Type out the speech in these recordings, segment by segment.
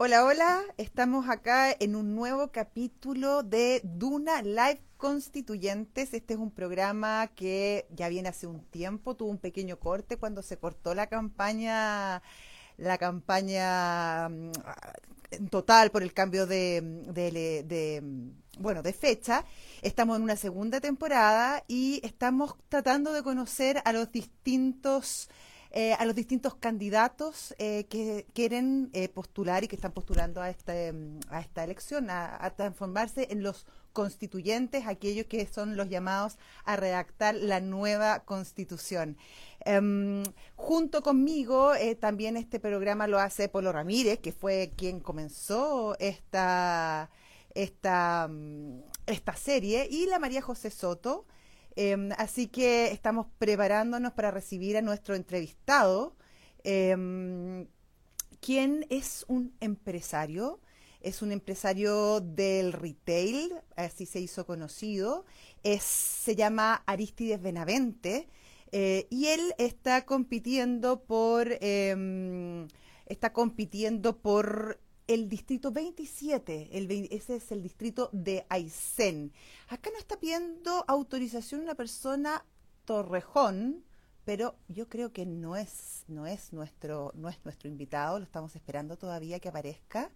Hola, hola, estamos acá en un nuevo capítulo de Duna Live Constituyentes. Este es un programa que ya viene hace un tiempo, tuvo un pequeño corte cuando se cortó la campaña, la campaña mm, en total por el cambio de, de, de bueno, de fecha. Estamos en una segunda temporada y estamos tratando de conocer a los distintos eh, a los distintos candidatos eh, que quieren eh, postular y que están postulando a, este, a esta elección, a, transformarse en los constituyentes, aquellos que son los llamados a redactar la nueva constitución. Em, junto conmigo, también este programa lo hace Polo Ramírez, que fue quien comenzó esta, esta, mm, esta serie, y la María José Soto, Em, así que estamos preparándonos para recibir a nuestro entrevistado, em, quien es un empresario, es un empresario del retail, así se hizo conocido, se llama Aristides Benavente, eh, y él está compitiendo por, em, está compitiendo por el distrito 27, el, ese es el distrito de Aysén. Acá no está pidiendo autorización una persona Torrejón, pero yo creo que no es, no es nuestro, no es nuestro invitado, lo estamos esperando todavía que aparezca.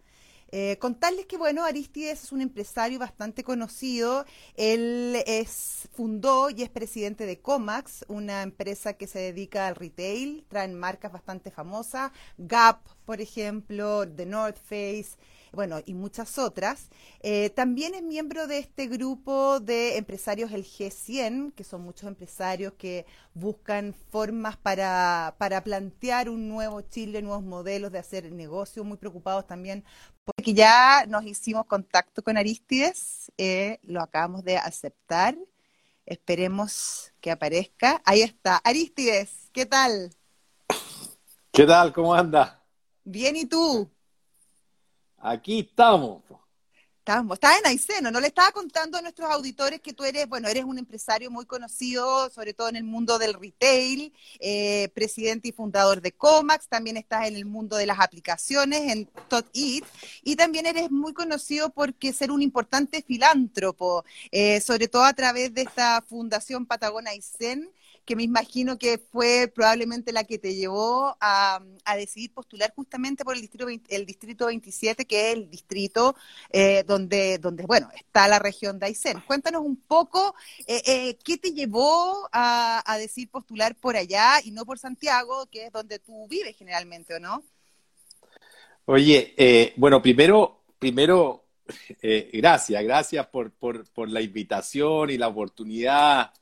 Eh, contarles que, bueno, Aristides es un empresario bastante conocido. Él es, fundó y es presidente de Comax, una empresa que se dedica al retail. Traen marcas bastante famosas. Gap, por ejemplo, The North Face bueno, y muchas otras. Eh, también es miembro de este grupo de empresarios, el G100, que son muchos empresarios que buscan formas para, para plantear un nuevo Chile, nuevos modelos de hacer negocio, muy preocupados también porque ya nos hicimos contacto con Aristides, eh, lo acabamos de aceptar. Esperemos que aparezca. Ahí está. Aristides, ¿qué tal? ¿Qué tal? ¿Cómo anda? Bien, ¿y tú? Aquí estamos. Estamos, estás en Aiceno, no le estaba contando a nuestros auditores que tú eres, bueno, eres un empresario muy conocido, sobre todo en el mundo del retail, eh, presidente y fundador de Comax, también estás en el mundo de las aplicaciones, en Tot Eat, y también eres muy conocido porque ser un importante filántropo, eh, sobre todo a través de esta Fundación Patagona Aysén, que me imagino que fue probablemente la que te llevó a, decidir postular justamente por el distrito, el distrito 27, que es el distrito eh, donde, donde, bueno, está la región de Aysén. Cuéntanos un poco eh, eh, qué te llevó a, a decidir postular por allá y no por Santiago, que es donde tú vives generalmente, ¿o no? Oye, bueno, primero, primero gracias, gracias por, por, por, la invitación y la oportunidad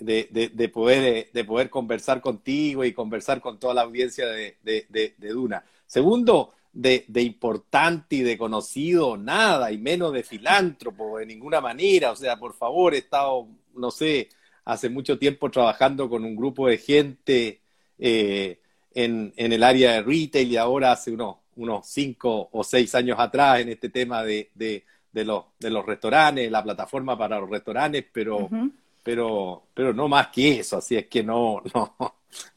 de, poder, de poder conversar contigo y conversar con toda la audiencia de, Duna. Segundo, de, importante y de conocido, nada, y menos de filántropo, de ninguna manera. O sea, por favor, he estado, no sé, hace mucho tiempo trabajando con un grupo de gente eh, en, en, el área de retail y ahora hace unos, unos cinco o seis años atrás en este tema de, de, los, de los restaurantes, la plataforma para los restaurantes, pero pero, pero no más que eso, así es que no, no,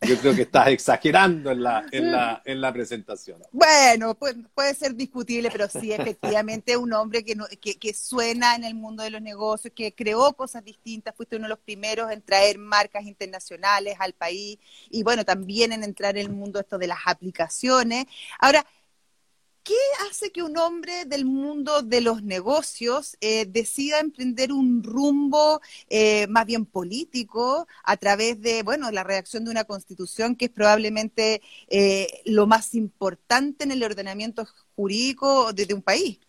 yo creo que estás exagerando en la, en la, en la presentación. Bueno, puede, puede ser discutible, pero sí, efectivamente, un hombre que, no, que, que, suena en el mundo de los negocios, que creó cosas distintas, fuiste uno de los primeros en traer marcas internacionales al país y bueno, también en entrar en el mundo esto de las aplicaciones. Ahora, ¿Qué hace que un hombre del mundo de los negocios eh, decida emprender un rumbo eh, más bien político a través de, bueno, la redacción de una constitución que es probablemente eh, lo más importante en el ordenamiento jurídico de un país?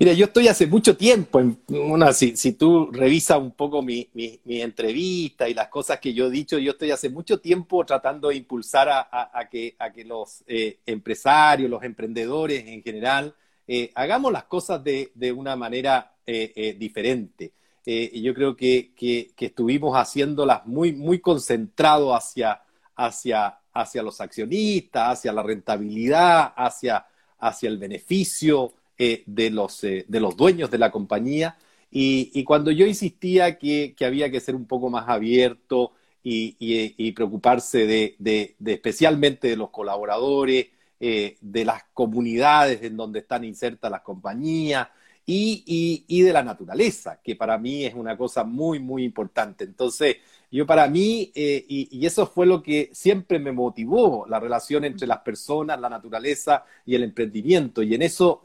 Mira, yo estoy hace mucho tiempo, si, tú revisas un poco mi, mi, entrevista y las cosas que yo he dicho, yo estoy hace mucho tiempo tratando de impulsar a, a, que, a que los eh, empresarios, los emprendedores en general, eh, hagamos las cosas de, de una manera eh, diferente. yo creo que, que, que, estuvimos haciéndolas muy, muy concentrado hacia, hacia, hacia los accionistas, hacia la rentabilidad, hacia, hacia el beneficio. Eh, de, los, eh, de los dueños de la compañía. Y, cuando yo insistía que, había que ser un poco más abierto y, preocuparse de, especialmente de los colaboradores, de las comunidades en donde están insertas las compañías y, de la naturaleza, que para mí es una cosa muy, muy importante. Entonces, yo para mí, y, y, eso fue lo que siempre me motivó, la relación entre las personas, la naturaleza y el emprendimiento, y en eso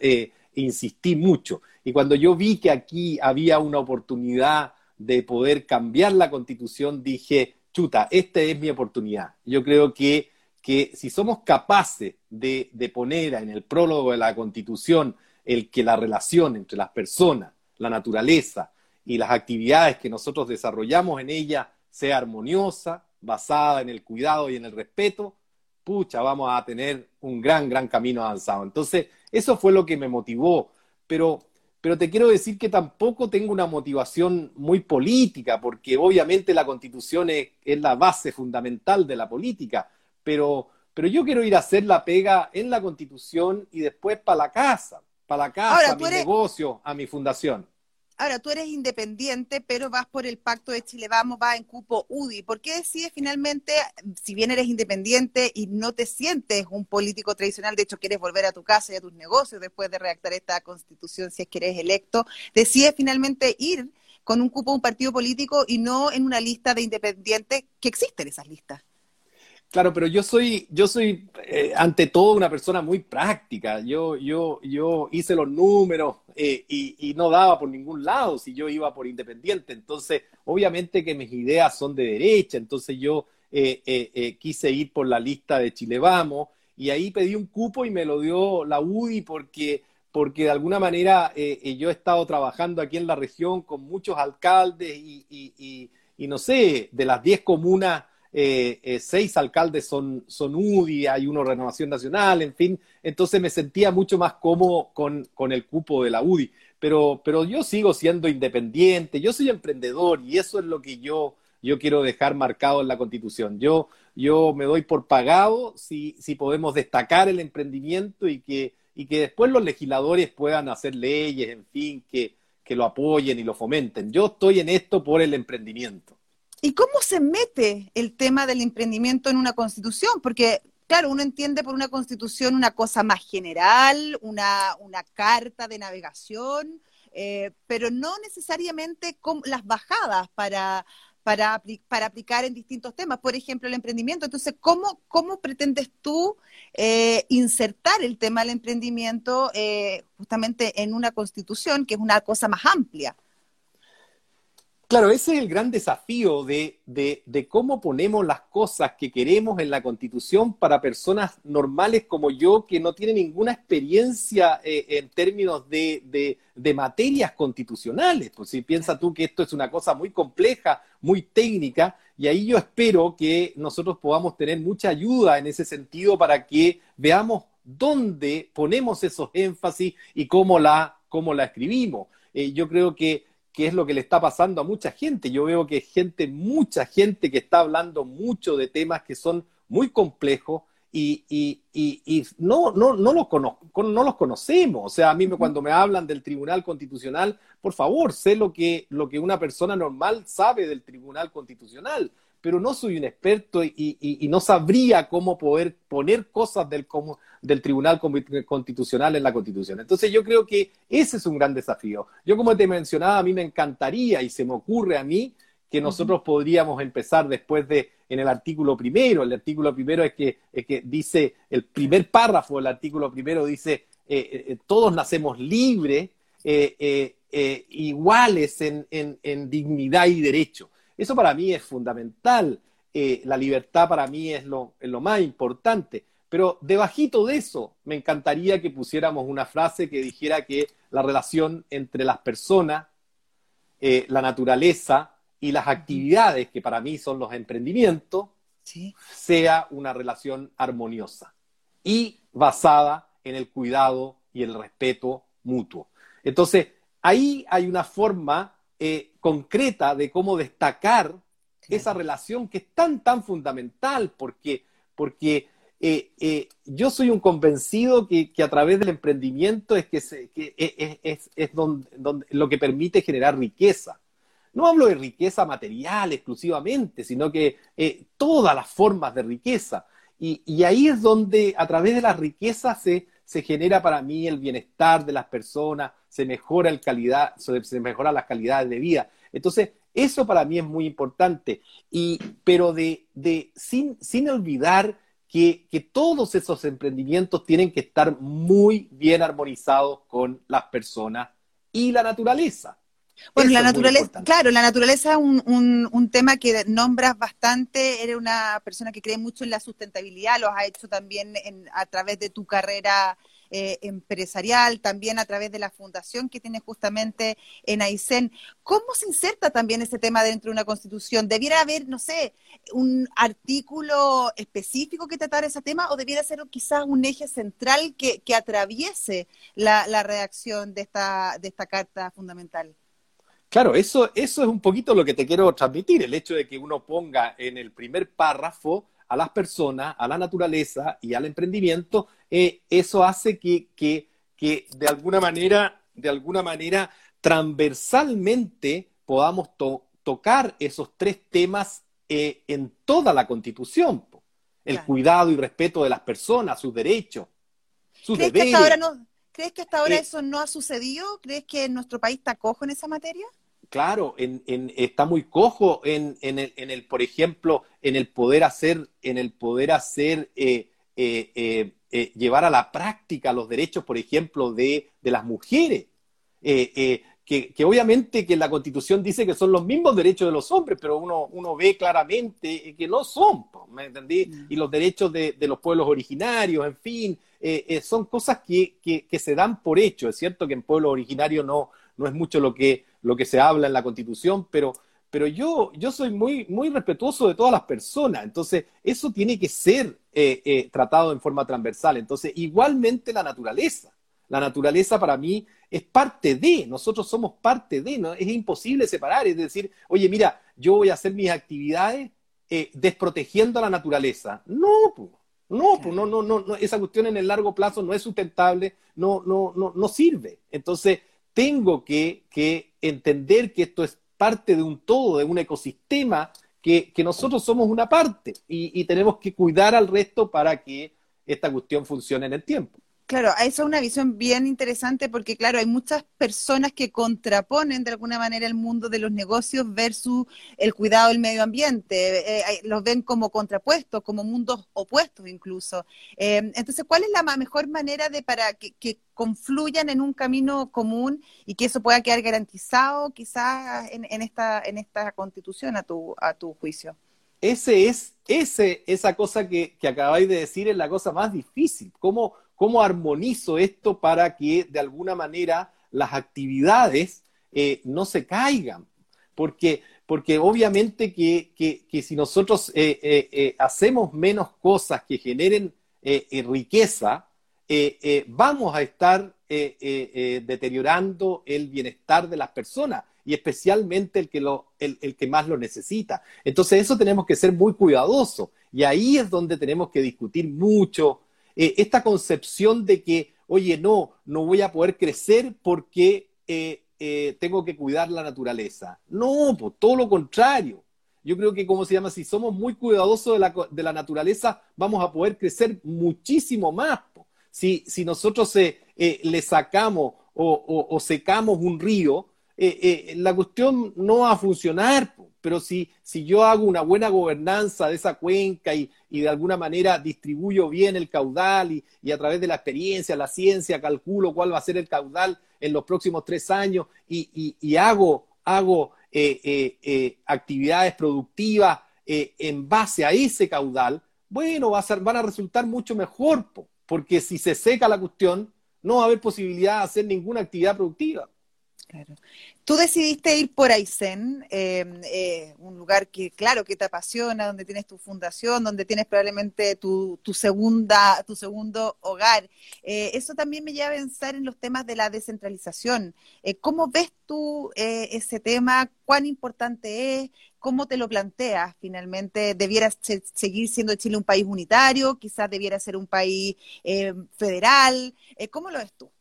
insistí mucho. Y cuando yo vi que aquí había una oportunidad de poder cambiar la constitución, dije, chuta, esta es mi oportunidad. Yo creo que, que si somos capaces de, de poner en el prólogo de la constitución el que la relación entre las personas, la naturaleza y las actividades que nosotros desarrollamos en ella sea armoniosa, basada en el cuidado y en el respeto, pucha, vamos a tener un gran, gran camino avanzado. Entonces, eso fue lo que me motivó, pero, pero te quiero decir que tampoco tengo una motivación muy política, porque obviamente la constitución es, la base fundamental de la política, pero, pero yo quiero ir a hacer la pega en la constitución y después para la casa, para la casa, a mi negocio, a mi fundación. Ahora, tú eres independiente, pero vas por el pacto de Chile Vamos, vas en cupo UDI. ¿Por qué decides finalmente, si bien eres independiente y no te sientes un político tradicional, de hecho quieres volver a tu casa y a tus negocios después de redactar esta constitución, si es que eres electo, decides finalmente ir con un cupo un partido político y no en una lista de independientes que existen esas listas? Claro, pero yo soy, yo soy eh, ante todo una persona muy práctica. Yo, yo, yo hice los números eh, y, no daba por ningún lado si yo iba por independiente. Entonces, obviamente que mis ideas son de derecha. Entonces yo eh, quise ir por la lista de Chile Vamos y ahí pedí un cupo y me lo dio la UDI porque, porque de alguna manera yo he estado trabajando aquí en la región con muchos alcaldes y, y, no sé, de las 10 comunas eh, eh, seis alcaldes son, son UDI, hay uno Renovación Nacional, en fin, entonces me sentía mucho más cómodo con, con el cupo de la UDI. Pero, pero yo sigo siendo independiente, yo soy emprendedor y eso es lo que yo, yo quiero dejar marcado en la Constitución. Yo, yo me doy por pagado si, si podemos destacar el emprendimiento y que, y que después los legisladores puedan hacer leyes, en fin, que, que lo apoyen y lo fomenten. Yo estoy en esto por el emprendimiento. ¿Y cómo se mete el tema del emprendimiento en una constitución? Porque, claro, uno entiende por una constitución una cosa más general, una, una carta de navegación, eh, pero no necesariamente las bajadas para, para, para, aplicar en distintos temas, por ejemplo, el emprendimiento. Entonces, ¿cómo, cómo pretendes tú eh, insertar el tema del emprendimiento eh, justamente en una constitución que es una cosa más amplia? Claro, ese es el gran desafío de, cómo ponemos las cosas que queremos en la Constitución para personas normales como yo que no tienen ninguna experiencia eh, en términos de, materias constitucionales. Pues si piensas tú que esto es una cosa muy compleja, muy técnica, y ahí yo espero que nosotros podamos tener mucha ayuda en ese sentido para que veamos dónde ponemos esos énfasis y cómo la, cómo la escribimos. Eh, yo creo que que es lo que le está pasando a mucha gente. Yo veo que gente, mucha gente que está hablando mucho de temas que son muy complejos y, y, y, no, no, no, los no los conocemos. O sea, a mí me, cuando me hablan del Tribunal Constitucional, por favor, sé lo que, lo que una persona normal sabe del Tribunal Constitucional pero no soy un experto y, no sabría cómo poder poner cosas del, del Tribunal Constitucional en la Constitución. Entonces yo creo que ese es un gran desafío. Yo como te mencionaba, a mí me encantaría y se me ocurre a mí que nosotros podríamos empezar después de, en el artículo primero, el artículo primero es que, que dice, el primer párrafo del artículo primero dice, eh, eh, todos nacemos libres, eh, iguales en, en dignidad y derecho. Eso para mí es fundamental. Eh, la libertad para mí es lo, más importante. Pero debajito de eso, me encantaría que pusiéramos una frase que dijera que la relación entre las personas, eh, la naturaleza y las actividades, que para mí son los emprendimientos, sea una relación armoniosa y basada en el cuidado y el respeto mutuo. Entonces, ahí hay una forma eh, concreta de cómo destacar esa relación que es tan, tan fundamental, porque, porque eh, eh, yo soy un convencido que, a través del emprendimiento es, que, es, donde, lo que permite generar riqueza. No hablo de riqueza material exclusivamente, sino que todas las formas de riqueza. y, ahí es donde a través de la riqueza se, se genera para mí el bienestar de las personas, se mejora, el calidad, se mejora las calidades de vida. Entonces, eso para mí es muy importante, y, pero de, de, sin, sin olvidar que, que, todos esos emprendimientos tienen que estar muy bien armonizados con las personas y la naturaleza. Bueno, la naturaleza, claro, la naturaleza es un, un, un, tema que nombras bastante. Eres una persona que cree mucho en la sustentabilidad, lo has hecho también en, a través de tu carrera eh, empresarial, también a través de la fundación que tienes justamente en Aysén. ¿Cómo se inserta también ese tema dentro de una constitución? ¿Debiera haber, no sé, un artículo específico que tratara ese tema o debiera ser quizás un eje central que, que atraviese la, la redacción de esta, de esta carta fundamental? Claro, eso, eso es un poquito lo que te quiero transmitir, el hecho de que uno ponga en el primer párrafo a las personas, a la naturaleza y al emprendimiento, eh, eso hace que, que, que, de alguna manera, de alguna manera, transversalmente podamos tocar esos tres temas eh, en toda la constitución. El cuidado y respeto de las personas, sus derechos, sus ¿Crees deberes. Que hasta ahora no, ¿Crees que hasta ahora eh, eso no ha sucedido? ¿Crees que nuestro país está cojo en esa materia? Claro, en, en, está muy cojo en, el, en, el, por ejemplo, en el poder hacer, en el poder hacer, eh, eh, eh, llevar a la práctica los derechos, por ejemplo, de, de las mujeres. Que, que, obviamente que la Constitución dice que son los mismos derechos de los hombres, pero uno, uno ve claramente que no son, ¿me entendí? Mm. Y los derechos de, de los pueblos originarios, en fin, son cosas que, que, que, se dan por hecho. Es cierto que en pueblos originarios no, no es mucho lo que, lo que se habla en la Constitución, pero, pero yo, yo soy muy, muy respetuoso de todas las personas, entonces eso tiene que ser eh, eh, tratado en forma transversal. Entonces, igualmente la naturaleza. La naturaleza para mí es parte de, nosotros somos parte de, ¿no? es imposible separar, es decir, oye, mira, yo voy a hacer mis actividades eh, desprotegiendo a la naturaleza. No, pues. No, pues no, no, no, esa cuestión en el largo plazo no es sustentable, no, no, no, no sirve. Entonces, tengo que, entender que esto es parte de un todo, de un ecosistema, que, nosotros somos una parte y, tenemos que cuidar al resto para que esta cuestión funcione en el tiempo. Claro, esa es una visión bien interesante porque, claro, hay muchas personas que contraponen de alguna manera el mundo de los negocios versus el cuidado del medio ambiente. Eh, los ven como contrapuestos, como mundos opuestos incluso. Eh, entonces, ¿cuál es la mejor manera de para que, confluyan en un camino común y que eso pueda quedar garantizado quizás en, esta, en esta constitución a tu, a tu juicio? Ese es, ese, esa cosa que, que acabáis de decir es la cosa más difícil. ¿Cómo, ¿Cómo armonizo esto para que de alguna manera las actividades eh, no se caigan? Porque, porque obviamente que, que, si nosotros eh, eh, hacemos menos cosas que generen riqueza, vamos a estar deteriorando el bienestar de las personas y especialmente el que, lo, el, el, que más lo necesita. Entonces eso tenemos que ser muy cuidadosos y ahí es donde tenemos que discutir mucho eh, esta concepción de que, oye, no, no voy a poder crecer porque eh, eh, tengo que cuidar la naturaleza. No, pues todo lo contrario. Yo creo que, como se llama? Si somos muy cuidadosos de la, de la naturaleza, vamos a poder crecer muchísimo más. Si, si nosotros le sacamos o, o, secamos un río, la cuestión no va a funcionar pero si, si yo hago una buena gobernanza de esa cuenca y, de alguna manera distribuyo bien el caudal y, a través de la experiencia, la ciencia, calculo cuál va a ser el caudal en los próximos tres años y, hago, hago eh, eh, eh, actividades productivas en base a ese caudal, bueno, va a van a resultar mucho mejor, porque si se seca la cuestión, no va a haber posibilidad de hacer ninguna actividad productiva. Claro. Tú decidiste ir por Aysén, em, eh, un lugar que, claro, que te apasiona, donde tienes tu fundación, donde tienes probablemente tu, segunda, tu segundo hogar. Eh, eso también me lleva a pensar en los temas de la descentralización. Eh, ¿Cómo ves tú ese tema? ¿Cuán importante es? ¿Cómo te lo planteas finalmente? ¿Debiera seguir siendo Chile un país unitario? ¿Quizás debiera ser un país federal? ¿Cómo lo ves tú?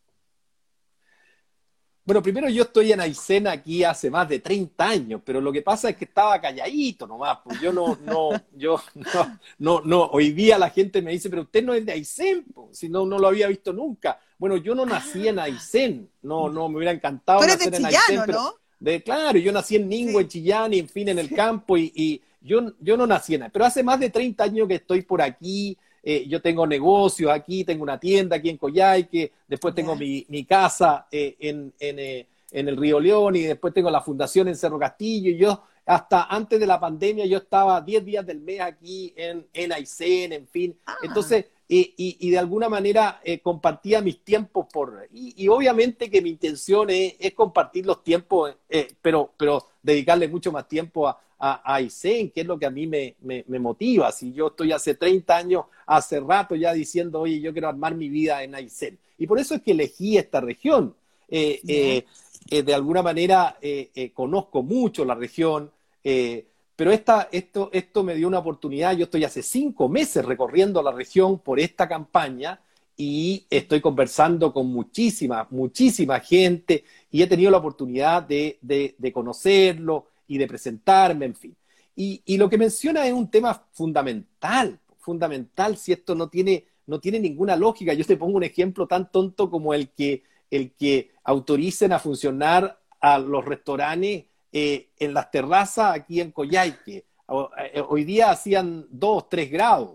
Bueno, primero yo estoy en Aysén aquí hace más de 30 años, pero lo que pasa es que estaba calladito nomás, pues yo no, no, yo no, no, no, hoy día la gente me dice, pero usted no es de Aysén, pues, si no, no lo había visto nunca. Bueno, yo no nací en Aysén, no, no, me hubiera encantado Pero nacer de en Chillán, Aysén, ¿no? de, claro, yo nací en Ningüe, Sí. en Chillán, y en fin, en el campo, y, y yo, yo no nací en pero hace más de 30 años que estoy por aquí, eh, yo tengo negocios aquí, tengo una tienda aquí en Coyhaique, después tengo mi, mi casa eh, en, en, eh, en el Río León y después tengo la fundación en Cerro Castillo y yo hasta antes de la pandemia yo estaba 10 días del mes aquí en, en Aysén, en fin. Ah. Entonces, y, y- y de alguna manera eh, compartía mis tiempos por... Y, y obviamente que mi intención es, es compartir los tiempos, eh, pero, pero dedicarle mucho más tiempo a, a, que es lo que a mí me, me, me motiva. Si yo estoy hace 30 años, hace rato ya diciendo, oye, yo quiero armar mi vida en Aysén. Y por eso es que elegí esta región. Eh, eh, eh, de alguna manera eh, eh, conozco mucho la región, eh, pero esta, esto, esto me dio una oportunidad. Yo estoy hace cinco meses recorriendo la región por esta campaña y estoy conversando con muchísima, muchísima gente y he tenido la oportunidad de, de, conocerlo y de presentarme, en fin. Y, y lo que menciona es un tema fundamental, fundamental si esto no tiene, no tiene ninguna lógica. Yo te pongo un ejemplo tan tonto como el que, el que autoricen a funcionar a los restaurantes eh, en las terrazas aquí en Coyhaique. O- eh, Hoy día hacían 2, 3 grados.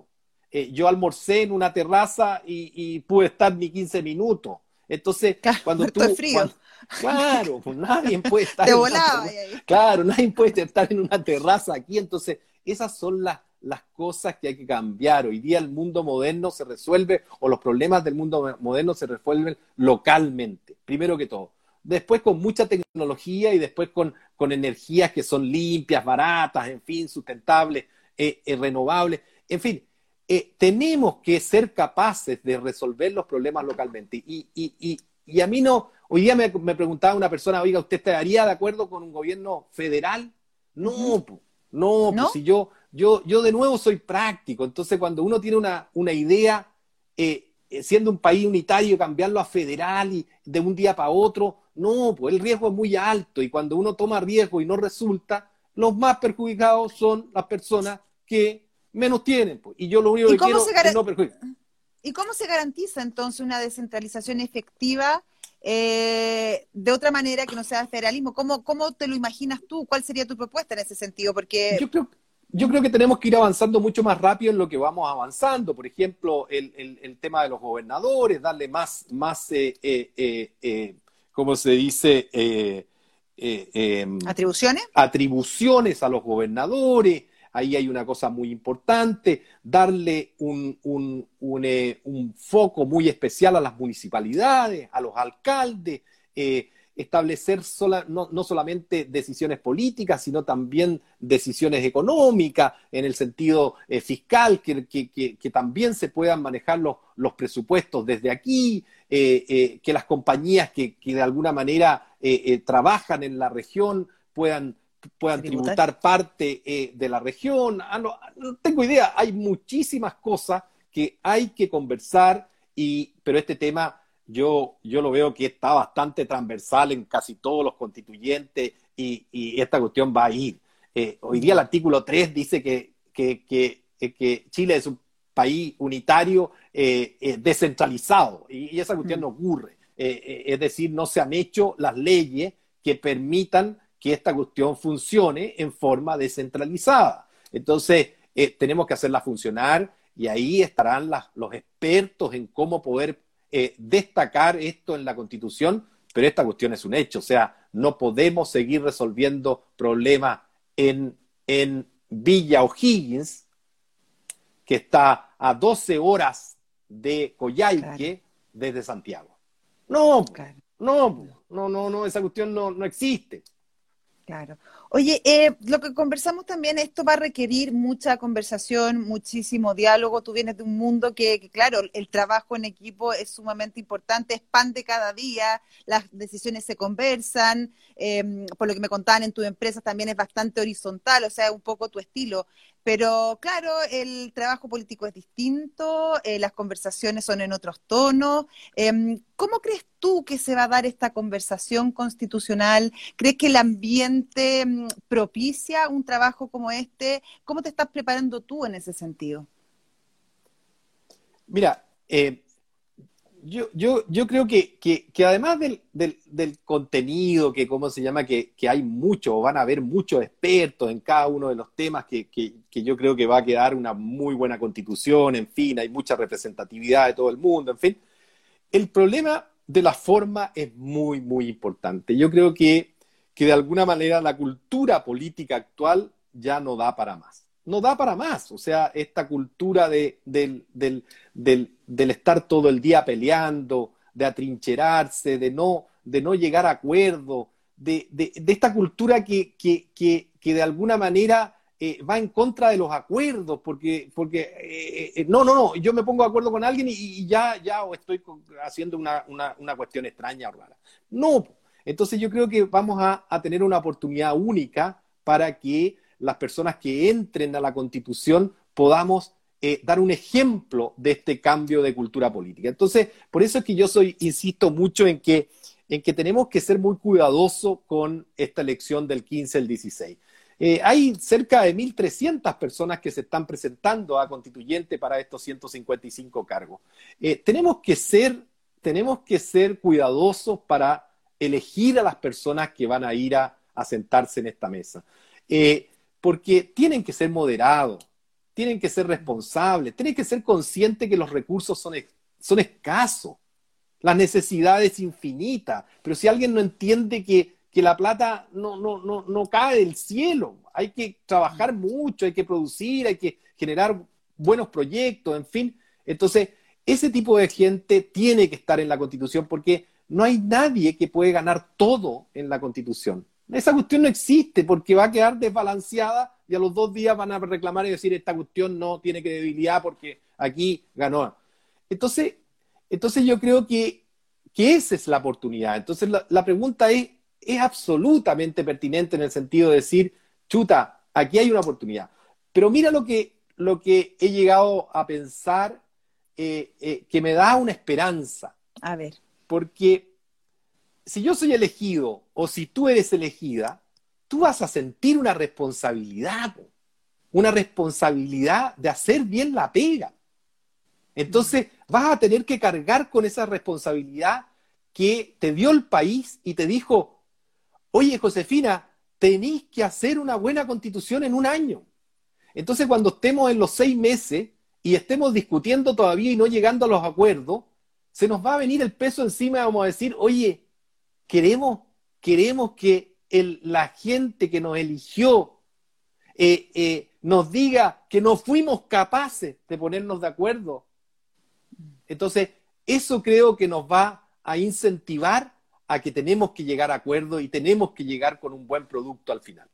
Eh, yo almorcé en una terraza y, y pude estar ni 15 minutos. Entonces, Claro, cuando tú... de frío. cuando- claro, pues nadie puede estar Te en volaba ahí. Claro, nadie puede estar en una terraza aquí. Entonces, esas son las, las cosas que hay que cambiar. Hoy día el mundo moderno se resuelve, o los problemas del mundo moderno se resuelven localmente, primero que todo. Después con mucha tecnología y después con, con energías que son limpias, baratas, en fin, sustentables, eh, eh, renovables. En fin, eh, tenemos que ser capaces de resolver los problemas localmente. Y, y, y, y a mí no, hoy día me, me, preguntaba una persona, oiga, ¿usted estaría de acuerdo con un gobierno federal? No, uh -huh. no, ¿No? Pues si yo, yo, yo de nuevo soy práctico, entonces cuando uno tiene una, una idea, eh, siendo un país unitario, cambiarlo a federal y de un día para otro, no, pues el riesgo es muy alto y cuando uno toma riesgo y no resulta, los más perjudicados son las personas que menos tienen. Pues. Y yo lo único que quiero es no perjudicar. ¿Y cómo se garantiza entonces una descentralización efectiva eh, de otra manera que no sea federalismo? ¿Cómo, ¿Cómo te lo imaginas tú? ¿Cuál sería tu propuesta en ese sentido? Porque yo creo, yo creo que tenemos que ir avanzando mucho más rápido en lo que vamos avanzando. Por ejemplo, el, el, el tema de los gobernadores, darle más, más eh, eh, eh, ¿cómo se dice? em, ¿Atribuciones? Atribuciones a los gobernadores. Ahí hay una cosa muy importante, darle un, un, un, eh, un foco muy especial a las municipalidades, a los alcaldes, eh, establecer sola, no, no, solamente decisiones políticas, sino también decisiones económicas en el sentido eh, fiscal, que, que, que, que, también se puedan manejar los, los presupuestos desde aquí, eh, eh, que las compañías que, que de alguna manera eh, trabajan en la región puedan puedan tributar parte eh, de la región. Ah, no, no, tengo idea, hay muchísimas cosas que hay que conversar, y, pero este tema yo, yo lo veo que está bastante transversal en casi todos los constituyentes y, y esta cuestión va a ir. Eh, hoy día el artículo 3 dice que, que, que, que Chile es un país unitario eh, descentralizado y, y, esa cuestión mm. no ocurre. Eh, es decir, no se han hecho las leyes que permitan que esta cuestión funcione en forma descentralizada. Entonces, eh, tenemos que hacerla funcionar y ahí estarán las, los expertos en cómo poder eh, destacar esto en la Constitución, pero esta cuestión es un hecho, o sea, no podemos seguir resolviendo problemas en, en Villa O'Higgins, que está a 12 horas de Coyhaique claro. desde Santiago. No, claro. no, no, no, no, esa cuestión no, no existe. Claro. Oye, eh, lo que conversamos también, esto va a requerir mucha conversación, muchísimo diálogo. Tú vienes de un mundo que, que, claro, el trabajo en equipo es sumamente importante, es pan de cada día, las decisiones se conversan, eh, por lo que me contaban en tu empresa también es bastante horizontal, o sea, un poco tu estilo. Pero claro, el trabajo político es distinto, eh, las conversaciones son en otros tonos. Em, ¿Cómo crees tú que se va a dar esta conversación constitucional? ¿Crees que el ambiente mm, propicia un trabajo como este? ¿Cómo te estás preparando tú en ese sentido? Mira, eh, yo, yo, yo creo que, que, además del, del, contenido, que cómo se llama, que, que hay mucho, van a haber muchos expertos en cada uno de los temas, que, yo creo que va a quedar una muy buena constitución, en fin, hay mucha representatividad de todo el mundo, en fin. El problema de la forma es muy, muy importante. Yo creo que, que de alguna manera la cultura política actual ya no da para más no da para más. O sea, esta cultura de, del, del, del, estar todo el día peleando, de atrincherarse, de no, de no llegar a acuerdo, de, de, esta cultura que, que, que, que, de alguna manera eh, va en contra de los acuerdos, porque, porque eh, eh, no, no, no, yo me pongo de acuerdo con alguien y, ya, ya estoy haciendo una, una, una, cuestión extraña o rara. No, entonces yo creo que vamos a, a tener una oportunidad única para que las personas que entren a la constitución podamos eh, dar un ejemplo de este cambio de cultura política. Entonces, por eso es que yo soy, insisto mucho en que, en que tenemos que ser muy cuidadosos con esta elección del 15 al 16. Eh, hay cerca de 1.300 personas que se están presentando a constituyente para estos 155 cargos. Eh, tenemos, que ser, tenemos que ser cuidadosos para elegir a las personas que van a ir a, sentarse en esta mesa porque tienen que ser moderados, tienen que ser responsables, tienen que ser conscientes que los recursos son, son escasos, las necesidades infinitas, pero si alguien no entiende que, la plata no, no, no, no cae del cielo, hay que trabajar mucho, hay que producir, hay que generar buenos proyectos, en fin, entonces ese tipo de gente tiene que estar en la constitución porque no hay nadie que puede ganar todo en la constitución. Esa cuestión no existe porque va a quedar desbalanceada y a los dos días van a reclamar y decir esta cuestión no tiene credibilidad porque aquí ganó. Entonces, entonces yo creo que, que esa es la oportunidad. Entonces la, pregunta es, es absolutamente pertinente en el sentido de decir, chuta, aquí hay una oportunidad. Pero mira lo que, lo que he llegado a pensar eh, eh, que me da una esperanza. A ver. Porque si yo soy elegido o si tú eres elegida, tú vas a sentir una responsabilidad, una responsabilidad de hacer bien la pega. Entonces vas a tener que cargar con esa responsabilidad que te dio el país y te dijo, oye Josefina, tenéis que hacer una buena constitución en un año. Entonces cuando estemos en los seis meses y estemos discutiendo todavía y no llegando a los acuerdos, se nos va a venir el peso encima y vamos a decir, oye, queremos, queremos que la gente que nos eligió eh, eh, nos diga que no fuimos capaces de ponernos de acuerdo. Entonces, eso creo que nos va a incentivar a que tenemos que llegar a acuerdo y tenemos que llegar con un buen producto al final.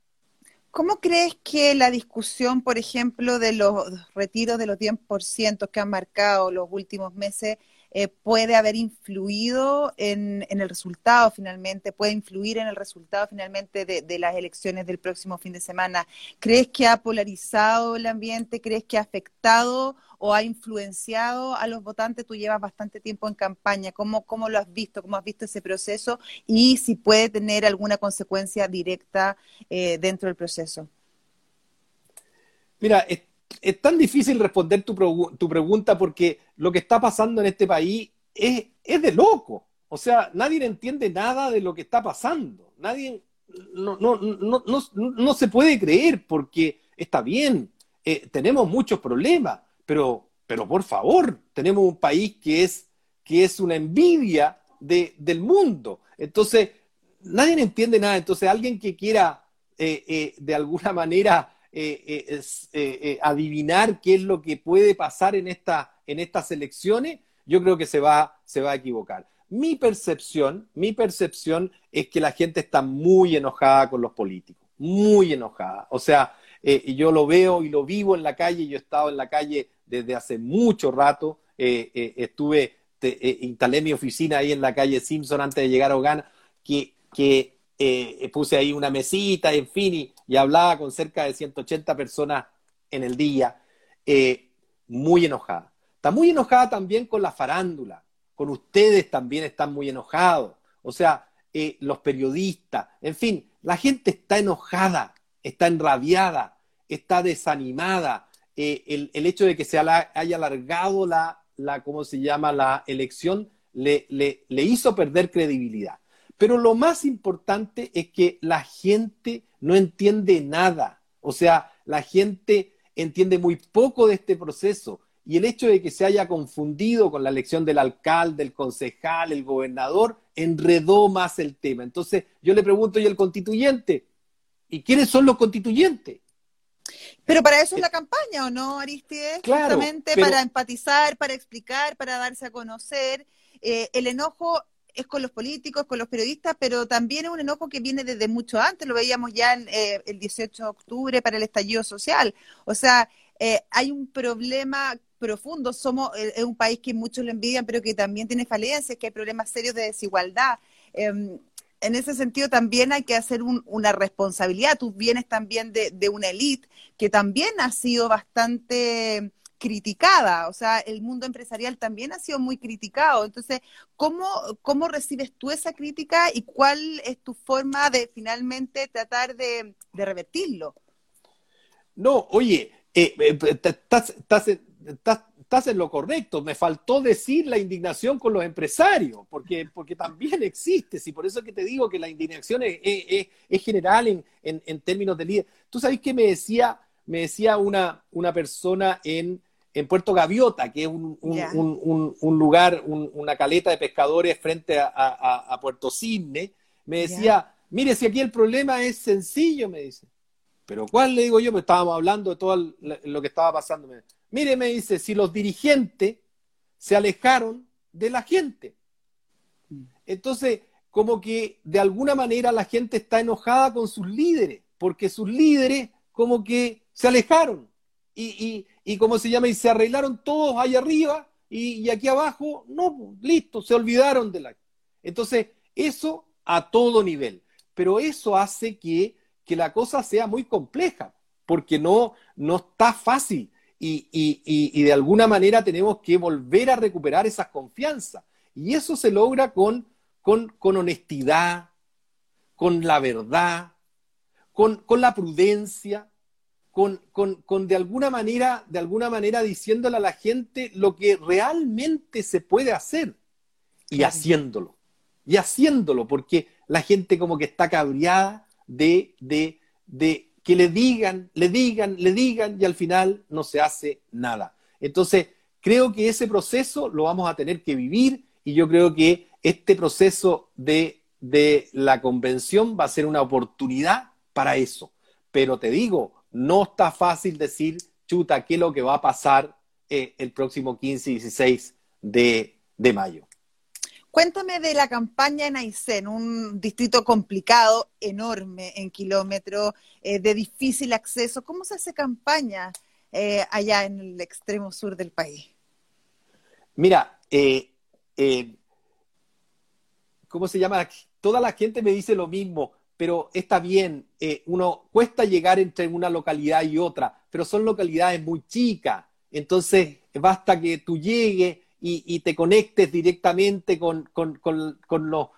¿Cómo crees que la discusión, por ejemplo, de los retiros de los 10% que han marcado los últimos meses eh, puede haber influido en, el resultado finalmente, puede influir en el resultado finalmente de, las elecciones del próximo fin de semana. ¿Crees que ha polarizado el ambiente? ¿Crees que ha afectado o ha influenciado a los votantes? Tú llevas bastante tiempo en campaña. ¿Cómo, lo has visto? ¿Cómo has visto ese proceso? Y si puede tener alguna consecuencia directa eh, dentro del proceso. Mira, es tan difícil responder tu, tu, pregunta porque lo que está pasando en este país es, es, de loco. O sea, nadie entiende nada de lo que está pasando. Nadie, no, no, no, no se puede creer porque está bien, eh, tenemos muchos problemas, pero, pero por favor, tenemos un país que es, que es una envidia de, del mundo. Entonces, nadie entiende nada. Entonces, alguien que quiera eh, eh, de alguna manera eh, eh, eh, adivinar qué es lo que puede pasar en, esta, en estas elecciones, yo creo que se va, se va a equivocar. Mi percepción, mi percepción es que la gente está muy enojada con los políticos, muy enojada. O sea, yo lo veo y lo vivo en la calle, yo he estado en la calle desde hace mucho rato, estuve, instalé mi oficina ahí en la calle Simpson antes de llegar a Ogana, que, que puse ahí una mesita, en fin, y, hablaba con cerca de 180 personas en el día, eh, muy enojada. Está muy enojada también con la farándula, con ustedes también están muy enojados. O sea, eh, los periodistas, en fin, la gente está enojada, está enrabiada, está desanimada. Eh, el, hecho de que se haya alargado la, la, ¿cómo se llama?, la elección le, le, le hizo perder credibilidad. Pero lo más importante es que la gente no entiende nada. O sea, la gente entiende muy poco de este proceso. Y el hecho de que se haya confundido con la elección del alcalde, el concejal, el gobernador, enredó más el tema. Entonces, yo le pregunto, ¿y el constituyente? ¿Y quiénes son los constituyentes? Pero para eso es la campaña, ¿o no, Aristides? Claro, Justamente para empatizar, para explicar, para darse a conocer. Eh, el enojo es con los políticos, con los periodistas, pero también es un enojo que viene desde mucho antes, lo veíamos ya en, eh, el 18 de octubre para el estallido social. O sea, eh, hay un problema profundo, somos eh, es un país que muchos lo envidian, pero que también tiene falencias, que hay problemas serios de desigualdad. Em, en ese sentido también hay que hacer una responsabilidad. Tú vienes también de, de una élite que también ha sido bastante criticada, o sea, el mundo empresarial también ha sido muy criticado. Entonces, ¿cómo, cómo recibes tú esa crítica y cuál es tu forma de finalmente tratar de, revertirlo? No, oye, eh, eh, estás, estás, en lo correcto. Me faltó decir la indignación con los empresarios, porque, porque también existe. Y por eso es que te digo que la indignación es, es, general en, en, términos de líder. Tú sabes que me decía, me decía una, una persona en, en Puerto Gaviota, que es un, lugar, una caleta de pescadores frente a, Puerto Cisne, me decía, mire, si aquí el problema es sencillo, me dice. Pero ¿cuál le digo yo? Pues estábamos hablando de todo lo que estaba pasando. Mire, me dice, si los dirigentes se alejaron de la gente. Entonces, como que de alguna manera la gente está enojada con sus líderes, porque sus líderes como que se alejaron. y, y como se llama, y se arreglaron todos ahí arriba y, aquí abajo, no, listo, se olvidaron de la... Entonces, eso a todo nivel, pero eso hace que, que la cosa sea muy compleja, porque no, no está fácil. Y, y, de alguna manera tenemos que volver a recuperar esa confianza. Y eso se logra con, con, con honestidad, con la verdad, con, con la prudencia, con, con, con, de alguna manera, de alguna manera diciéndole a la gente lo que realmente se puede hacer y haciéndolo. Y haciéndolo, porque la gente como que está cabreada de, de, de que le digan, le digan, le digan y al final no se hace nada. Entonces, creo que ese proceso lo vamos a tener que vivir y yo creo que este proceso de, de la convención va a ser una oportunidad para eso. Pero te digo, no está fácil decir, chuta, qué es lo que va a pasar eh, el próximo 15 y 16 de, mayo. Cuéntame de la campaña en Aysén, un distrito complicado, enorme en kilómetros, eh, de difícil acceso. ¿Cómo se hace campaña eh, allá en el extremo sur del país? Mira, ¿cómo se llama? Toda la gente me dice lo mismo pero está bien, eh, uno cuesta llegar entre una localidad y otra, pero son localidades muy chicas, entonces basta que tú llegues y, te conectes directamente con,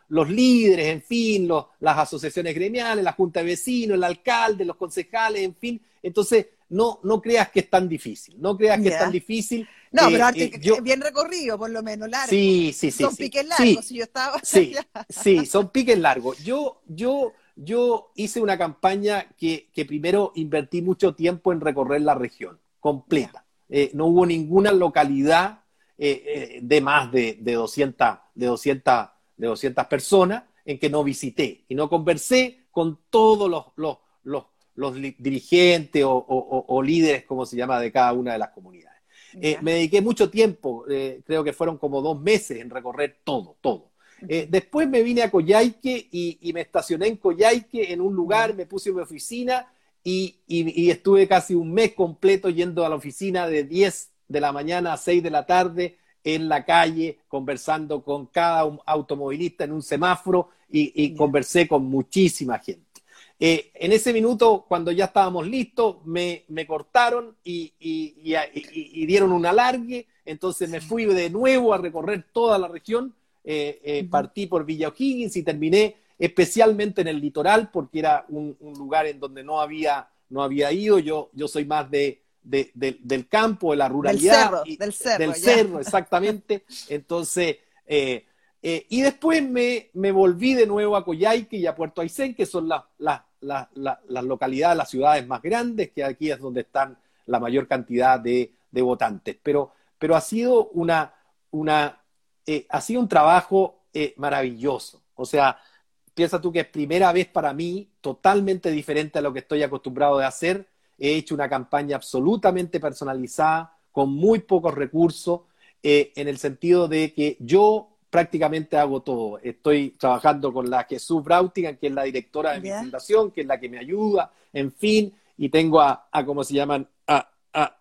los, líderes, en fin, las asociaciones gremiales, la junta de vecinos, el alcalde, los concejales, en fin, entonces no, no creas que es tan difícil, no creas que es tan difícil. No, pero eh, eh, bien recorrido, por lo menos, largo. Sí, sí, sí. Son piques largos, si yo estaba Sí, sí, son piques largos. Yo, yo yo hice una campaña que, primero invertí mucho tiempo en recorrer la región completa. Eh, no hubo ninguna localidad eh, eh, de más de, de, 200, de, 200, de 200 personas en que no visité y no conversé con todos los, los, dirigentes o, líderes, como se llama, de cada una de las comunidades. me dediqué mucho tiempo, creo que fueron como dos meses en recorrer todo, todo. Eh, después me vine a Coyhaique y, me estacioné en Coyhaique en un lugar, me puse en mi oficina y, estuve casi un mes completo yendo a la oficina de 10 de la mañana a 6 de la tarde en la calle, conversando con cada automovilista en un semáforo y, conversé con muchísima gente. eh, en ese minuto, cuando ya estábamos listos, me, cortaron y, dieron un alargue, entonces me fui de nuevo a recorrer toda la región, eh, eh, partí por Villa O'Higgins y terminé especialmente en el litoral, porque era un, lugar en donde no había, no había ido, yo, yo soy más de, del campo, de la ruralidad. Del cerro, del cerro. exactamente. Entonces, eh, y después me, volví de nuevo a Coyhaique y a Puerto Aysén, que son las, las, localidades, las ciudades más grandes, que aquí es donde están la mayor cantidad de, votantes. Pero, pero ha sido una, una eh, ha sido un trabajo eh, maravilloso. O sea, piensa tú que es primera vez para mí, totalmente diferente a lo que estoy acostumbrado de hacer. He hecho una campaña absolutamente personalizada, con muy pocos recursos, en el sentido de que yo prácticamente hago todo. Estoy trabajando con la Jesús Brautigan, que es la directora de mi fundación, que es la que me ayuda, en fin, y tengo a, a ¿cómo se llaman? A,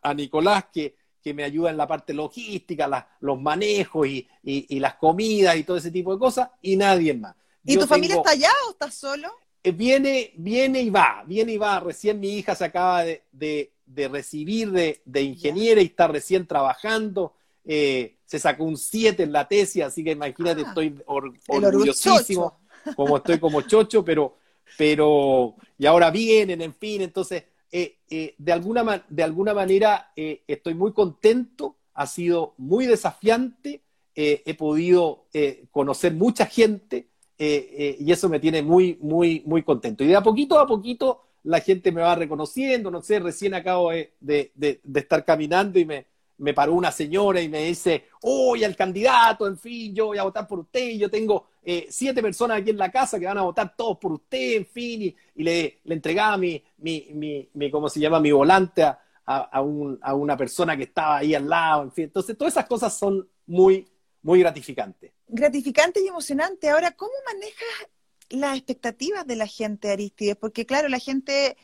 a, Nicolás, que, que me ayuda en la parte logística, los manejos y, y, las comidas y todo ese tipo de cosas, y nadie más. ¿Y tu familia está allá o estás solo? Eh, viene, viene y va, viene y va. Recién mi hija se acaba de, de, recibir de, de ingeniera y está recién trabajando. Eh, se sacó un 7 en la tesis, así que imagínate, ah, estoy orgullosísimo, como estoy como chocho, pero, pero, y ahora vienen, en fin, entonces, eh, eh, de, alguna, de alguna manera estoy muy contento, ha sido muy desafiante, he podido conocer mucha gente y eso me tiene muy, muy, muy contento. Y de a poquito a poquito la gente me va reconociendo, no sé, recién acabo de estar caminando y me, me paró una señora y me dice, oye, el candidato, en fin, yo voy a votar por usted, y yo tengo eh, siete personas aquí en la casa que van a votar todos por usted, en fin, y, le, le, entregaba mi, mi, mi, ¿cómo se llama?, mi volante a, a, una persona que estaba ahí al lado, en fin. Entonces, todas esas cosas son muy, muy gratificantes. Gratificante y emocionante. Ahora, ¿cómo manejas las expectativas de la gente, Aristides? Porque, claro, la gente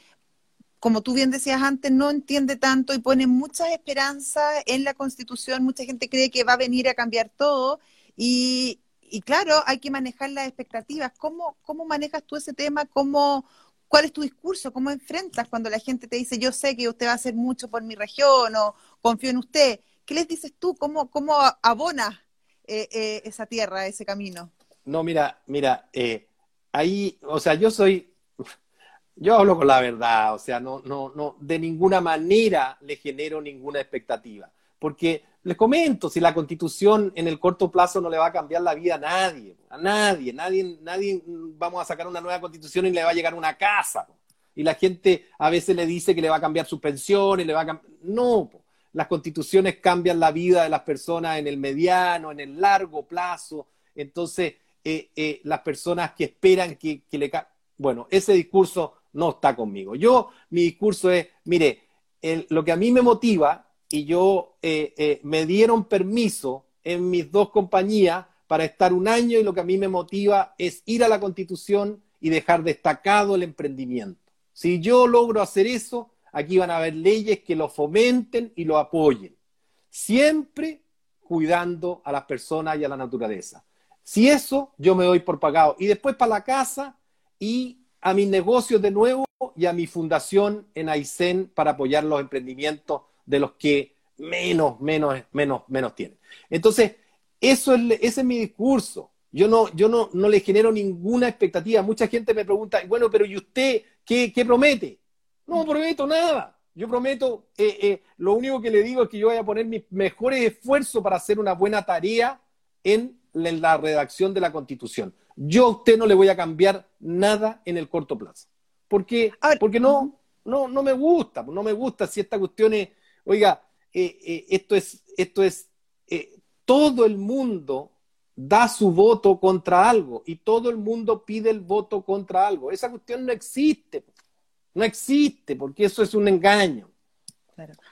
como tú bien decías antes, no entiende tanto y pone muchas esperanzas en la Constitución. Mucha gente cree que va a venir a cambiar todo y, claro, hay que manejar las expectativas. ¿Cómo, ¿Cómo manejas tú ese tema? ¿Cómo, ¿Cuál es tu discurso? ¿Cómo enfrentas cuando la gente te dice, yo sé que usted va a hacer mucho por mi región o confío en usted? ¿Qué les dices tú? ¿Cómo, cómo abonas eh, eh, esa tierra, ese camino? No, mira, mira, eh, ahí, o sea, yo soy yo hablo con la verdad, o sea, no, no, no, de ninguna manera le genero ninguna expectativa. Porque les comento, si la constitución en el corto plazo no le va a cambiar la vida a nadie, a nadie, nadie, nadie vamos a sacar una nueva constitución y le va a llegar una casa. Y la gente a veces le dice que le va a cambiar su pensión y le va a cambiar. No, las constituciones cambian la vida de las personas en el mediano, en el largo plazo. Entonces, eh, eh, las personas que esperan que, que le... Bueno, ese discurso no está conmigo. Yo, mi discurso es, mire, lo que a mí me motiva, y yo eh, eh, me dieron permiso en mis dos compañías para estar un año, y lo que a mí me motiva es ir a la constitución y dejar destacado el emprendimiento. Si yo logro hacer eso, aquí van a haber leyes que lo fomenten y lo apoyen, siempre cuidando a las personas y a la naturaleza. Si eso, yo me doy por pagado. Y después para la casa y a mis negocios de nuevo y a mi fundación en Aysén para apoyar los emprendimientos de los que menos, menos, menos, menos tienen. Entonces, eso es, ese es mi discurso. Yo no, yo no, no le genero ninguna expectativa. Mucha gente me pregunta, bueno, pero ¿y usted qué, qué promete? No prometo nada. Yo prometo, eh, eh, lo único que le digo es que yo voy a poner mis mejores esfuerzos para hacer una buena tarea en la redacción de la Constitución. Yo a usted no le voy a cambiar nada en el corto plazo. Porque, porque no, no, no me gusta, no me gusta si esta cuestión es, oiga, eh, eh, esto es, esto es, eh, todo el mundo da su voto contra algo y todo el mundo pide el voto contra algo. Esa cuestión no existe, no existe, porque eso es un engaño.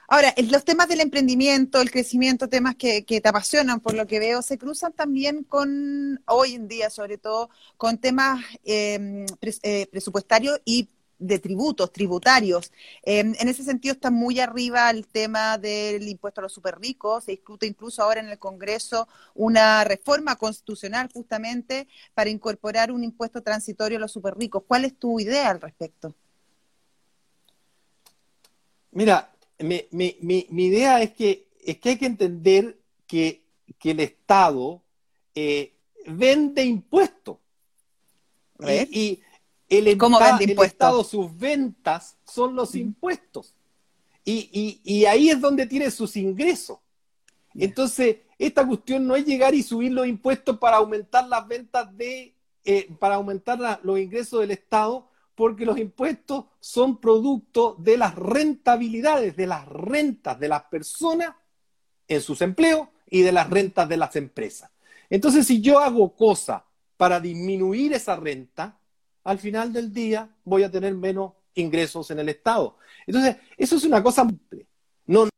Ahora, los temas del emprendimiento, el crecimiento, temas que, te apasionan, por lo que veo, se cruzan también con, hoy en día sobre todo, con temas em, eh, presupuestarios y de tributos, tributarios. Em, en ese sentido está muy arriba el tema del impuesto a los super ricos, se discute incluso ahora en el Congreso una reforma constitucional justamente para incorporar un impuesto transitorio a los super ricos. ¿Cuál es tu idea al respecto? Mira, mi, idea es que, es que hay que entender que, el Estado eh, vende impuestos. y, el, ¿Cómo vende el Estado, sus ventas son los impuestos. Y, ahí es donde tiene sus ingresos. Entonces, esta cuestión no es llegar y subir los impuestos para aumentar las ventas de, eh, para aumentar los ingresos del Estado, porque los impuestos son producto de las rentabilidades, de las rentas de las personas en sus empleos y de las rentas de las empresas. Entonces, si yo hago cosas para disminuir esa renta, al final del día voy a tener menos ingresos en el Estado. Entonces, eso es una cosa simple. No,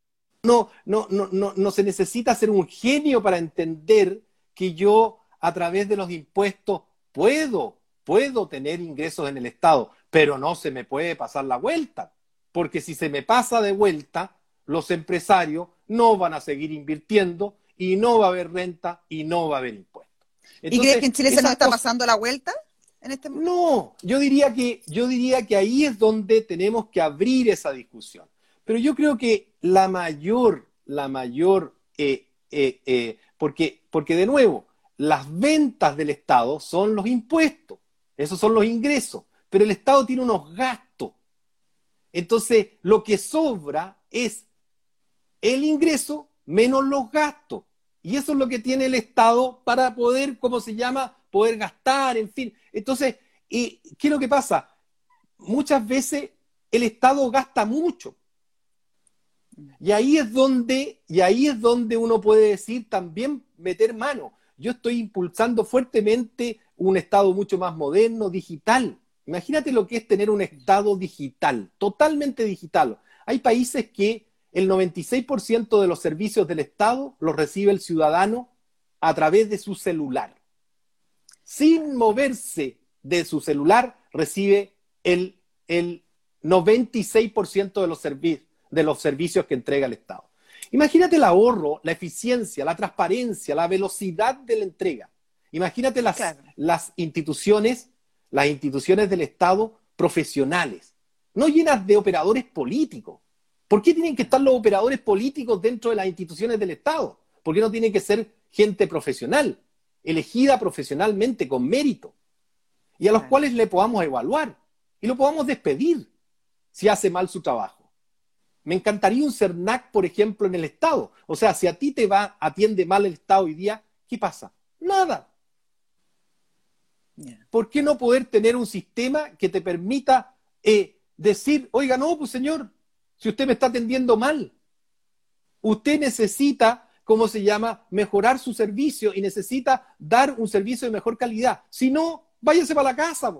no, no, no, no, se necesita ser un genio para entender que yo a través de los impuestos puedo, puedo tener ingresos en el Estado, pero no se me puede pasar la vuelta, porque si se me pasa de vuelta, los empresarios no van a seguir invirtiendo y no va a haber renta y no va a haber impuestos. ¿Y crees que en Chile se nos está pasando la vuelta? Este no, yo diría, que, yo diría que ahí es donde tenemos que abrir esa discusión. Pero yo creo que la mayor, la mayor, eh, eh, eh, porque, porque de nuevo, las ventas del Estado son los impuestos, esos son los ingresos, pero el Estado tiene unos gastos. Entonces, lo que sobra es el ingreso menos los gastos. Y eso es lo que tiene el Estado para poder, ¿cómo se llama? Poder gastar, en fin. Entonces, ¿qué es lo que pasa? Muchas veces el Estado gasta mucho. Y ahí es donde, y ahí es donde uno puede decir también meter mano. Yo estoy impulsando fuertemente un Estado mucho más moderno, digital. Imagínate lo que es tener un Estado digital, totalmente digital. Hay países que el 96% de los servicios del Estado los recibe el ciudadano a través de su celular sin moverse de su celular, recibe el, el 96% de los, de los servicios que entrega el Estado. Imagínate el ahorro, la eficiencia, la transparencia, la velocidad de la entrega. Imagínate las, las instituciones, las instituciones del Estado profesionales, no llenas de operadores políticos. ¿Por qué tienen que estar los operadores políticos dentro de las instituciones del Estado? ¿Por qué no tienen que ser gente profesional? elegida profesionalmente con mérito y a los cuales le podamos evaluar y lo podamos despedir si hace mal su trabajo. Me encantaría un CERNAC, por ejemplo, en el Estado. O sea, si a ti te va, atiende mal el Estado hoy día, ¿qué pasa? Nada. ¿Por qué no poder tener un sistema que te permita eh, decir, oiga, no, pues señor, si usted me está atendiendo mal, usted necesita ¿cómo se llama? Mejorar su servicio y necesita dar un servicio de mejor calidad. Si no, váyase para la casa.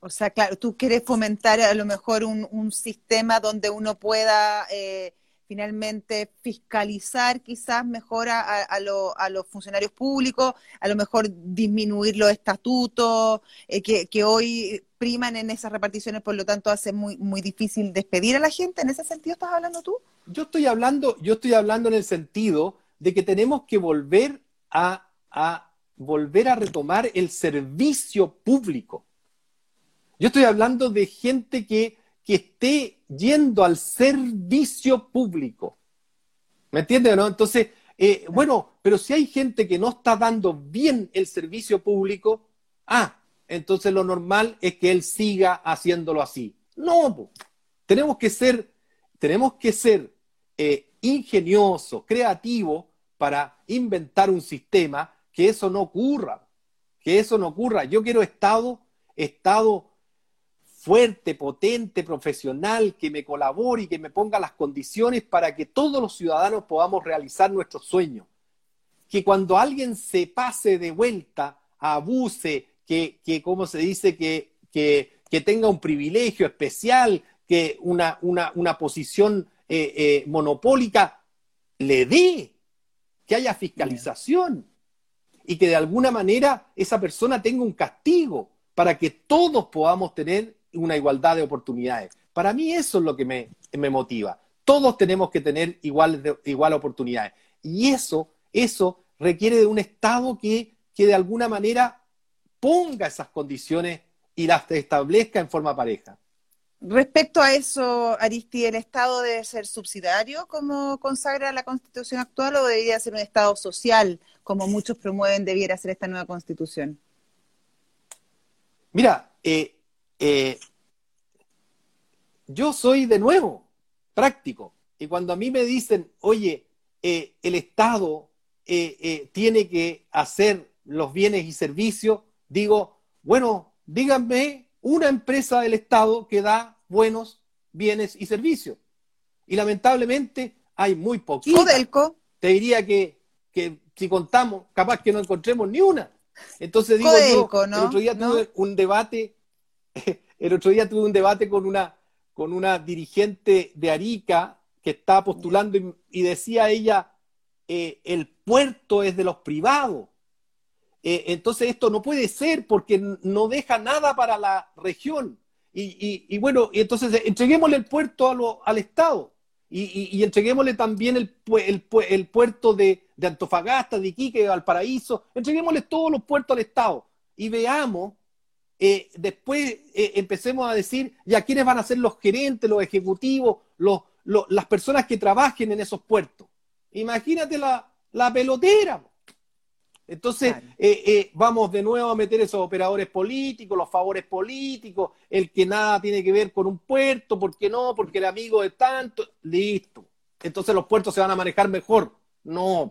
O sea, claro, tú quieres fomentar a lo mejor un, sistema donde uno pueda eh, finalmente fiscalizar quizás mejor a, los funcionarios públicos, a lo mejor disminuir los estatutos eh, que, hoy priman en esas reparticiones, por lo tanto hace muy, muy difícil despedir a la gente. ¿En ese sentido estás hablando tú? Yo estoy hablando, yo estoy hablando en el sentido de que tenemos que volver a, a volver a retomar el servicio público. Yo estoy hablando de gente que que esté yendo al servicio público. ¿Me entiendes? No? Entonces, eh, bueno, pero si hay gente que no está dando bien el servicio público, ah, entonces lo normal es que él siga haciéndolo así. No, tenemos que ser, tenemos que ser eh, ingeniosos, creativos para inventar un sistema que eso no ocurra, que eso no ocurra. Yo quiero Estado, Estado fuerte, potente, profesional, que me colabore y que me ponga las condiciones para que todos los ciudadanos podamos realizar nuestros sueños. Que cuando alguien se pase de vuelta, abuse, que, que ¿cómo se dice? Que, que, tenga un privilegio especial, que una, una, posición eh, eh, monopólica, le dé, que haya fiscalización y que de alguna manera esa persona tenga un castigo para que todos podamos tener una igualdad de oportunidades. Para mí eso es lo que me, motiva. Todos tenemos que tener igual, igual oportunidades. Y eso, eso requiere de un Estado que, que de alguna manera ponga esas condiciones y las establezca en forma pareja. Respecto a eso, Aristi, ¿el Estado debe ser subsidiario, como consagra la Constitución actual, o debería ser un Estado social, como muchos promueven debiera ser esta nueva Constitución? Mira, eh, eh, yo soy de nuevo práctico, y cuando a mí me dicen, oye, eh, el Estado tiene que hacer los bienes y servicios, digo, bueno, díganme una empresa del Estado que da buenos bienes y servicios. Y lamentablemente hay muy. Codelco. Te diría que, si contamos, capaz que no encontremos ni una. Entonces digo yo, ¿no? el otro día tuve un debate, el otro día tuve un debate con una, con una dirigente de Arica que estaba postulando y, decía ella, eh, el puerto es de los privados. Eh, entonces esto no puede ser porque no deja nada para la región. Y, bueno, entonces entreguémosle el puerto al Estado y, entreguémosle también el, el, puerto de, Antofagasta, de Iquique, de Valparaíso, entreguémosle todos los puertos al Estado y veamos, eh, después empecemos a decir ya quiénes van a ser los gerentes, los ejecutivos, los, las personas que trabajen en esos puertos. Imagínate la, la pelotera. Entonces, eh, eh, vamos de nuevo a meter esos operadores políticos, los favores políticos, el que nada tiene que ver con un puerto, ¿por qué no? Porque el amigo de tanto, listo. Entonces los puertos se van a manejar mejor. No.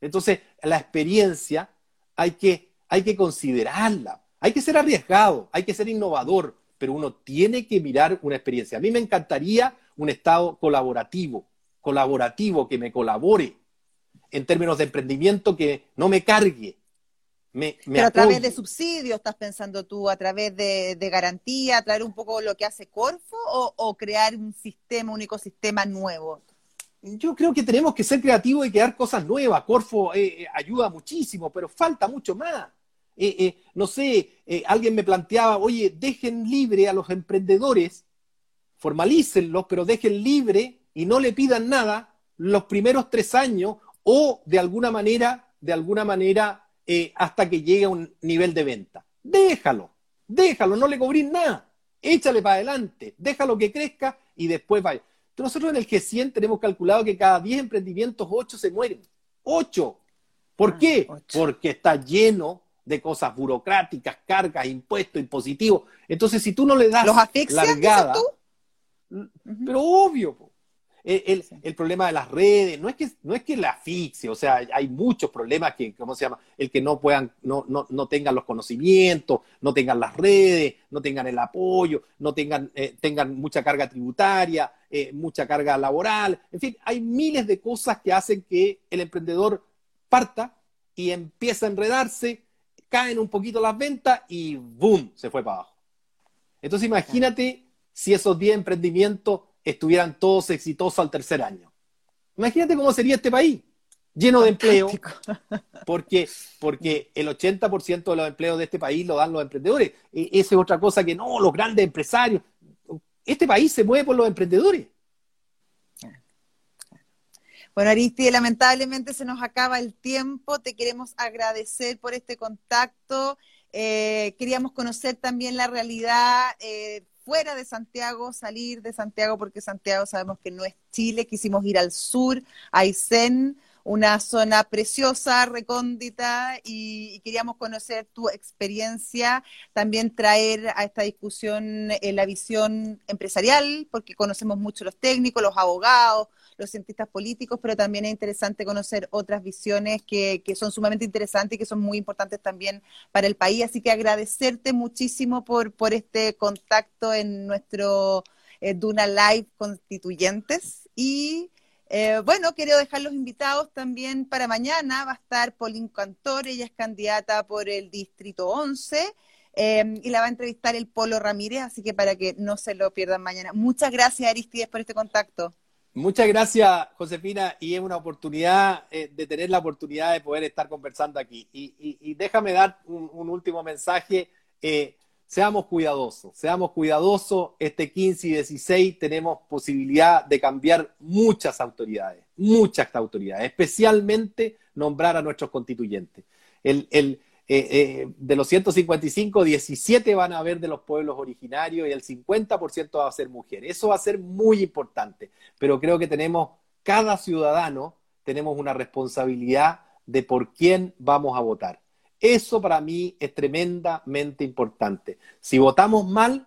Entonces, la experiencia hay que, hay que considerarla. Hay que ser arriesgado, hay que ser innovador, pero uno tiene que mirar una experiencia. A mí me encantaría un Estado colaborativo, colaborativo, que me colabore, en términos de emprendimiento que no me cargue. Me, Pero a través de subsidios, ¿estás pensando tú? ¿A través de, garantía? ¿Traer un poco lo que hace Corfo o, crear un sistema, un ecosistema nuevo? Yo creo que tenemos que ser creativos y crear cosas nuevas. Corfo eh, eh, ayuda muchísimo, pero falta mucho más. Eh, no sé, alguien me planteaba, oye, dejen libre a los emprendedores, formalícenlos, pero dejen libre y no le pidan nada los primeros tres años o de alguna manera, de alguna manera, eh, hasta que llegue a un nivel de venta. Déjalo, déjalo, no le cobrís nada, échale para adelante, déjalo que crezca y después vaya. Nosotros en el G100 tenemos calculado que cada 10 emprendimientos, 8 se mueren. 8. ¿Por ah, qué? Porque está lleno de cosas burocráticas, cargas, impuestos, impositivos. Entonces, si tú no le das ¿Los largada, pero obvio, el, el, problema de las redes, no es que no es que la asfixie, o sea, hay muchos problemas que, ¿cómo se llama? El que no puedan, no, no, no tengan los conocimientos, no tengan las redes, no tengan el apoyo, no tengan, eh, tengan mucha carga tributaria, eh, mucha carga laboral, en fin, hay miles de cosas que hacen que el emprendedor parta y empieza a enredarse, caen un poquito las ventas y ¡boom! se fue para abajo. Entonces imagínate si esos 10 emprendimientos estuvieran todos exitosos al tercer año. Imagínate cómo sería este país, lleno de empleo, porque, porque el 80% de los empleos de este país lo dan los emprendedores. E, esa es otra cosa que no, los grandes empresarios. Este país se mueve por los emprendedores. Bueno, Aristi, lamentablemente se nos acaba el tiempo. Te queremos agradecer por este contacto. Eh, queríamos conocer también la realidad eh, fuera de Santiago, salir de Santiago, porque Santiago sabemos que no es Chile, quisimos ir al sur, a Aysén, una zona preciosa, recóndita, y, queríamos conocer tu experiencia, también traer a esta discusión eh, la visión empresarial, porque conocemos mucho los técnicos, los abogados, los cientistas políticos, pero también es interesante conocer otras visiones que, que, son sumamente interesantes y que son muy importantes también para el país. Así que agradecerte muchísimo por, por este contacto en nuestro eh, Duna Live Constituyentes. Y eh, bueno, quiero dejar los invitados también para mañana. Va a estar Pauline Cantor, ella es candidata por el Distrito 11. Eh, y la va a entrevistar el Polo Ramírez, así que para que no se lo pierdan mañana. Muchas gracias, Aristides, por este contacto. Muchas gracias, Josefina, y es una oportunidad eh, de tener la oportunidad de poder estar conversando aquí. Y, déjame dar un, último mensaje. Eh, seamos cuidadosos, seamos cuidadosos. Este 15 y 16 tenemos posibilidad de cambiar muchas autoridades, muchas autoridades, especialmente nombrar a nuestros constituyentes. Eh, eh, de los 155, 17 van a haber de los pueblos originarios y el 50% va a ser mujer. Eso va a ser muy importante, pero creo que tenemos, cada ciudadano, tenemos una responsabilidad de por quién vamos a votar. Eso para mí es tremendamente importante. Si votamos mal,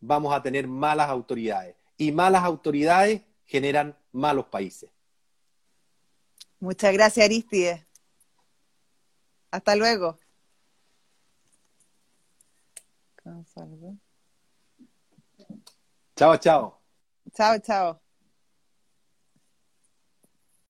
vamos a tener malas autoridades y malas autoridades generan malos países. Muchas gracias, Aristide. Hasta luego. Chao, chao. Chao, chao.